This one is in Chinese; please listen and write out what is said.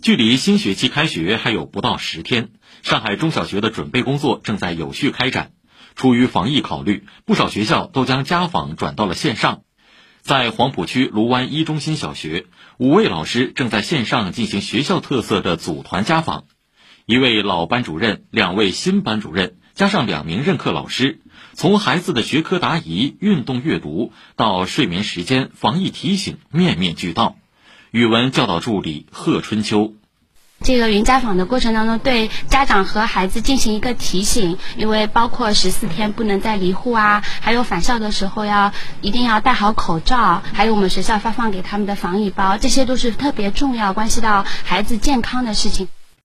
距离新学期开学还有不到十天，上海中小学的准备工作正在有序开展。出于防疫考虑，不少学校都将家访转到了线上。在黄浦区卢湾一中心小学，五位老师正在线上进行学校特色的组团家访。一位老班主任、两位新班主任，加上两名任课老师，从孩子的学科答疑、运动阅读到睡眠时间、防疫提醒，面面俱到。语文教导助理贺春秋。这个云家访的过程当中，对家长和孩子进行一个提醒，因为包括十四天不能再离户啊，还有返校的时候要一定要戴好口罩，还有我们学校发放给他们的防疫包，这些都是特别重要、关系到孩子健康的事情。